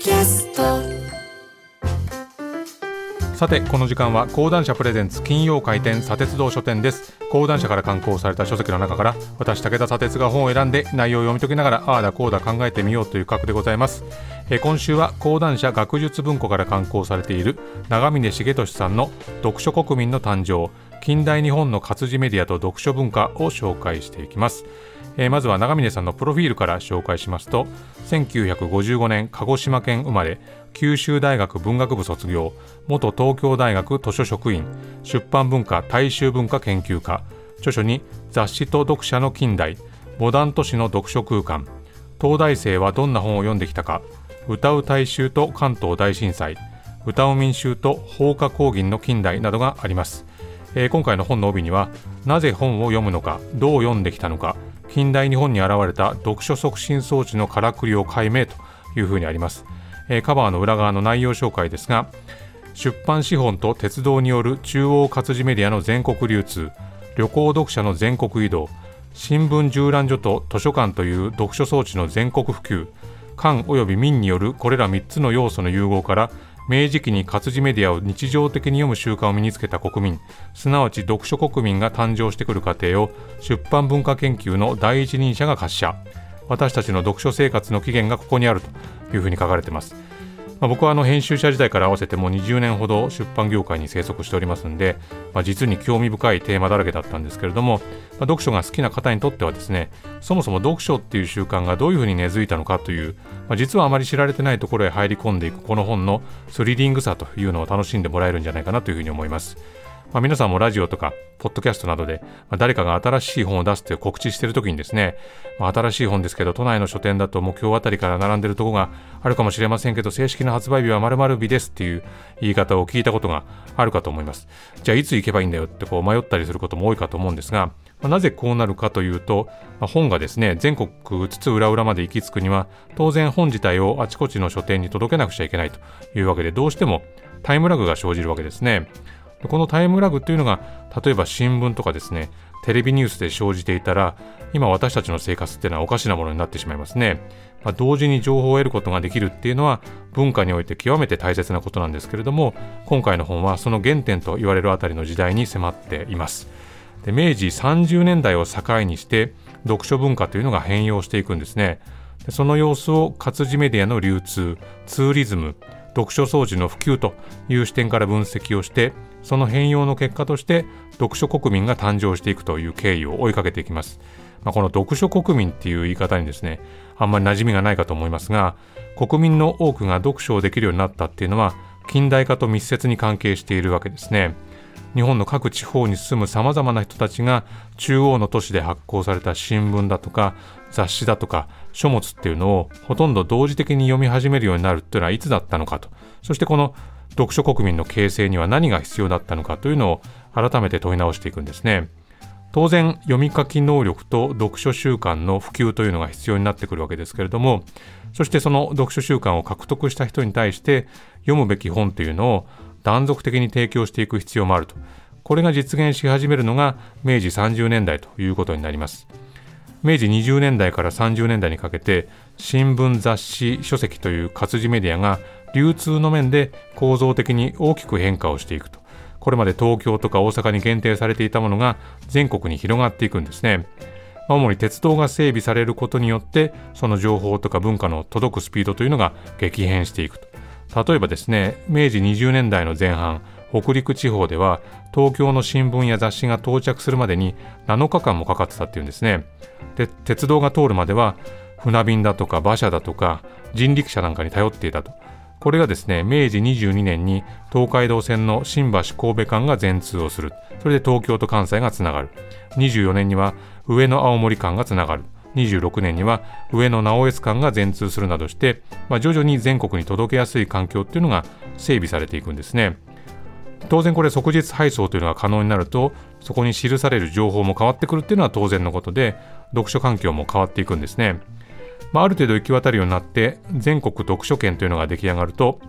キャスト。さてこの時間は講談社プレゼンツ金曜開店砂鉄道書店です。講談社から刊行された書籍の中から私武田砂鉄が本を選んで内容を読み解きながらああだこうだ考えてみようという企画でございます。え今週は講談社学術文庫から刊行されている長峰重俊さんの読書国民の誕生。近代日本の活字メディアと読書文化を紹介していきます。えーまずは長峰さんのプロフィールから紹介しますと1955年鹿児島県生まれ九州大学文学部卒業元東京大学図書職員出版文化大衆文化研究家著書に雑誌と読者の近代モダン都市の読書空間東大生はどんな本を読んできたか歌う大衆と関東大震災歌う民衆と放火抗議の近代などがあります。えー今回の本の帯にはなぜ本を読むのかどう読んできたのか近代日本に現れた読書促進装置のからくりを解明というふうにあります、えーカバーの裏側の内容紹介ですが出版資本と鉄道による中央活字メディアの全国流通旅行読者の全国移動新聞縦覧所と図書館という読書装置の全国普及官及び民によるこれら3つの要素の融合から明治期に活字メディアを日常的に読む習慣を身につけた国民すなわち読書国民が誕生してくる過程を出版文化研究の第一人者が発射。私たちの読書生活の起源がここにあるというふうに書かれています。まあ、僕はあの編集者時代から合わせてもう20年ほど出版業界に生息しておりますんで、まあ、実に興味深いテーマだらけだったんですけれども、まあ、読書が好きな方にとってはですねそもそも読書っていう習慣がどういうふうに根付いたのかという、まあ、実はあまり知られてないところへ入り込んでいくこの本のスリリングさというのを楽しんでもらえるんじゃないかなというふうに思います。まあ、皆さんもラジオとか、ポッドキャストなどで、まあ、誰かが新しい本を出すって告知してるときにですね、まあ、新しい本ですけど、都内の書店だともう今日あたりから並んでるとこがあるかもしれませんけど、正式な発売日は〇〇日ですっていう言い方を聞いたことがあるかと思います。じゃあいつ行けばいいんだよってこう迷ったりすることも多いかと思うんですが、まあなぜこうなるかというと、まあ本がですね、全国津々浦々まで行き着くには、当然本自体をあちこちの書店に届けなくちゃいけないというわけで、どうしてもタイムラグが生じるわけですね。このタイムラグというのが例えば新聞とかですねテレビニュースで生じていたら今私たちの生活っていうのはおかしなものになってしまいますね、まあ、同時に情報を得ることができるっていうのは文化において極めて大切なことなんですけれども今回の本はその原点と言われるあたりの時代に迫っています。で明治30年代を境にして読書文化というのが変容していくんですね。その様子を活字メディアの流通ツーリズム読書装置の普及という視点から分析をしてその変容の結果として読書国民が誕生していくという経緯を追いかけていきます、まあ、この読書国民っていう言い方にですねあんまり馴染みがないかと思いますが国民の多くが読書をできるようになったっていうのは近代化と密接に関係しているわけですね。日本の各地方に住むさまざまな人たちが中央の都市で発行された新聞だとか雑誌だとか書物っていうのをほとんど同時的に読み始めるようになるっていうのはいつだったのかと。そしてこの読書国民の形成には何が必要だったのかというのを改めて問い直していくんですね。当然読み書き能力と読書習慣の普及というのが必要になってくるわけですけれどもそしてその読書習慣を獲得した人に対して読むべき本というのを断続的に提供していく必要もあると。これが実現し始めるのが明治30年代ということになります。明治20年代から30年代にかけて新聞雑誌書籍という活字メディアが流通の面で構造的に大きく変化をしていくと。これまで東京とか大阪に限定されていたものが全国に広がっていくんですね。主に鉄道が整備されることによってその情報とか文化の届くスピードというのが激変していくと。例えばですね明治20年代の前半北陸地方では東京の新聞や雑誌が到着するまでに7日間もかかってたっていうんですね。で鉄道が通るまでは船便だとか馬車だとか人力車なんかに頼っていたと。これがですね明治22年に東海道線の新橋神戸間が全通をする。それで東京と関西がつながる。24年には上野青森間がつながる。26年には上野直江津間が全通するなどして、まあ、徐々に全国に届けやすい環境っていうのが整備されていくんですね。当然これ即日配送というのが可能になるとそこに記される情報も変わってくるっていうのは当然のことで読書環境も変わっていくんですね、まあ、ある程度行き渡るようになって全国読書圏というのが出来上がると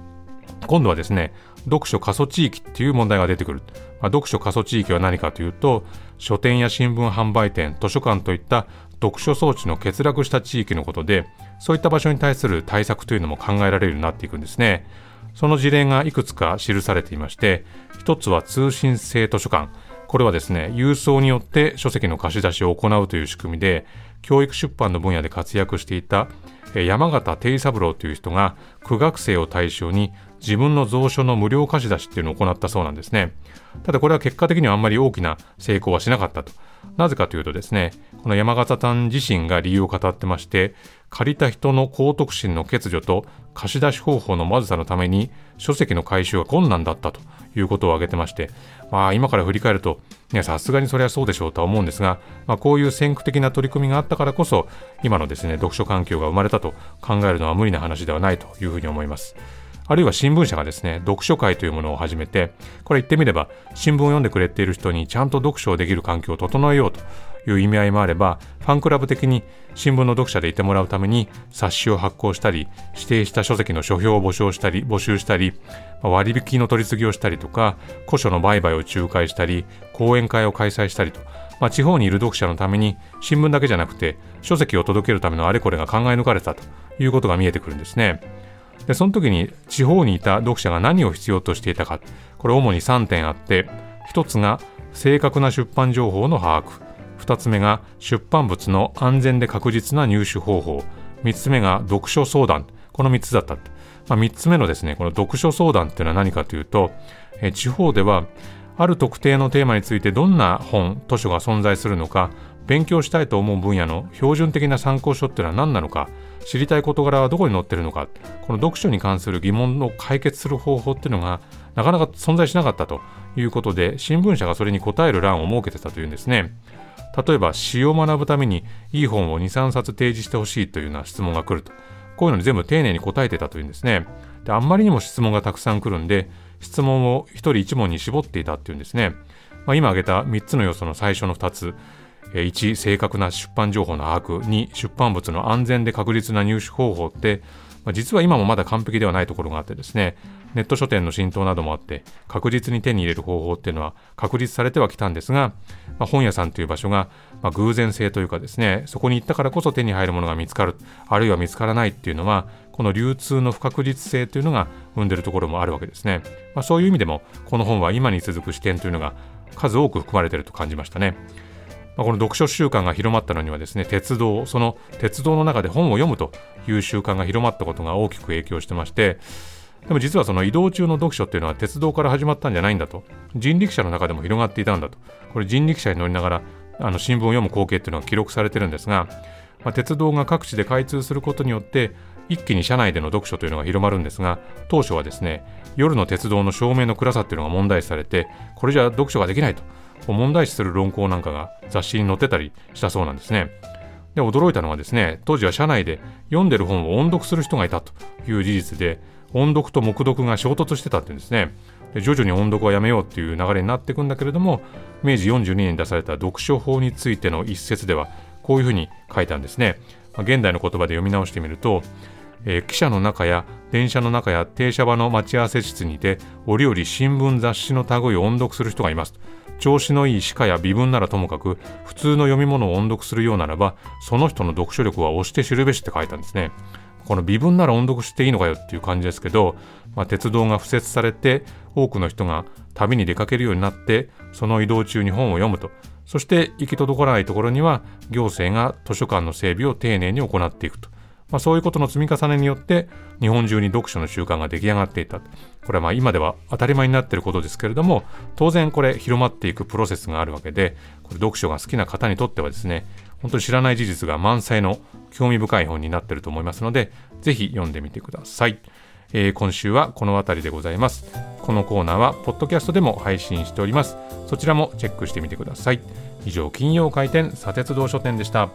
今度はですね読書過疎地域っていう問題が出てくる、まあ、読書過疎地域は何かというと書店や新聞販売店図書館といった読書装置の欠落した地域のことでそういった場所に対する対策というのも考えられるようになっていくんですね。その事例がいくつか記されていまして一つは通信制図書館。これはですね郵送によって書籍の貸し出しを行うという仕組みで教育出版の分野で活躍していた山形定三郎という人が苦学生を対象に自分の蔵書の無料貸し出しっていうのを行ったそうなんですねただこれは結果的にはあんまり大きな成功はしなかったとなぜかというとですねこの山形さん自身が理由を語ってまして借りた人の高得心の欠如と貸し出し方法のまずさのために書籍の回収が困難だったということを挙げてまして、まあ、今から振り返るとさすがにそれはそうでしょうとは思うんですが、まあ、こういう先駆的な取り組みがあったからこそ今のですね読書環境が生まれたと考えるのは無理な話ではないというふうに思います。あるいは新聞社がですね、読書会というものを始めて、これ言ってみれば、新聞を読んでくれている人にちゃんと読書をできる環境を整えようという意味合いもあれば、ファンクラブ的に新聞の読者でいてもらうために冊子を発行したり、指定した書籍の書評を募集したり、募集したり、割引の取り次ぎをしたりとか、古書の売買を仲介したり、講演会を開催したりと、まあ、地方にいる読者のために新聞だけじゃなくて書籍を届けるためのあれこれが考え抜かれたということが見えてくるんですね。でその時に地方にいた読者が何を必要としていたか。これ主に3点あって。1つが正確な出版情報の把握。2つ目が出版物の安全で確実な入手方法。3つ目が読書相談。この3つだった、まあ、3つ目のですねこの読書相談っていうのは何かというとえ地方ではある特定のテーマについてどんな本図書が存在するのか勉強したいと思う分野の標準的な参考書っていうのは何なのか知りたい事柄はどこに載ってるのかこの読書に関する疑問を解決する方法っていうのがなかなか存在しなかったということで新聞社がそれに答える欄を設けてたというんですね。例えば詩を学ぶためにいい本を23冊提示してほしいというような質問が来ると。こういうのに全部丁寧に答えてたというんですね。であんまりにも質問がたくさん来るんで質問を1人1問に絞っていたっていうんですね、まあ、今挙げた3つの要素の最初の2つ。1正確な出版情報の把握2出版物の安全で確実な入手方法って実は今もまだ完璧ではないところがあってですねネット書店の浸透などもあって確実に手に入れる方法っていうのは確立されてはきたんですが、まあ、本屋さんという場所が、まあ、偶然性というかですねそこに行ったからこそ手に入るものが見つかるあるいは見つからないっていうのはこの流通の不確実性というのが生んでるところもあるわけですね、まあ、そういう意味でもこの本は今に続く視点というのが数多く含まれていると感じましたね。まあ、この読書習慣が広まったのにはですね鉄道その鉄道の中で本を読むという習慣が広まったことが大きく影響してましてでも実はその移動中の読書っていうのは鉄道から始まったんじゃないんだと。人力車の中でも広がっていたんだと。これ人力車に乗りながらあの新聞を読む光景っていうのが記録されてるんですが、まあ、鉄道が各地で開通することによって一気に車内での読書というのが広まるんですが当初はですね夜の鉄道の照明の暗さっていうのが問題視されてこれじゃ読書ができないと。問題視する論考なんかが雑誌に載ってたりしたそうなんですね。で驚いたのはですね当時は社内で読んでる本を音読する人がいたという事実で音読と黙読が衝突してたっていうんですね。で徐々に音読はやめようっていう流れになっていくんだけれども明治42年に出された読書法についての一節ではこういうふうに書いたんですね、まあ、現代の言葉で読み直してみるとえー、汽車の中や電車の中や停車場の待ち合わせ室にて折々新聞雑誌の類を音読する人がいます。調子のいい詩歌や微文ならともかく普通の読み物を音読するようならばその人の読書力は押して知るべしって書いたんですね。この微文なら音読していいのかよっていう感じですけど、まあ、鉄道が敷設されて多くの人が旅に出かけるようになってその移動中に本を読むと。そして行き届かないところには行政が図書館の整備を丁寧に行っていくと。まあ、そういうことの積み重ねによって日本中に読書の習慣が出来上がっていた。これはまあ今では当たり前になっていることですけれども当然これ広まっていくプロセスがあるわけでこれ読書が好きな方にとってはですね本当に知らない事実が満載の興味深い本になっていると思いますのでぜひ読んでみてください、えー、今週はこの辺りでございます。このコーナーはポッドキャストでも配信しております。そちらもチェックしてみてください。以上金曜開店砂鉄道書店でした。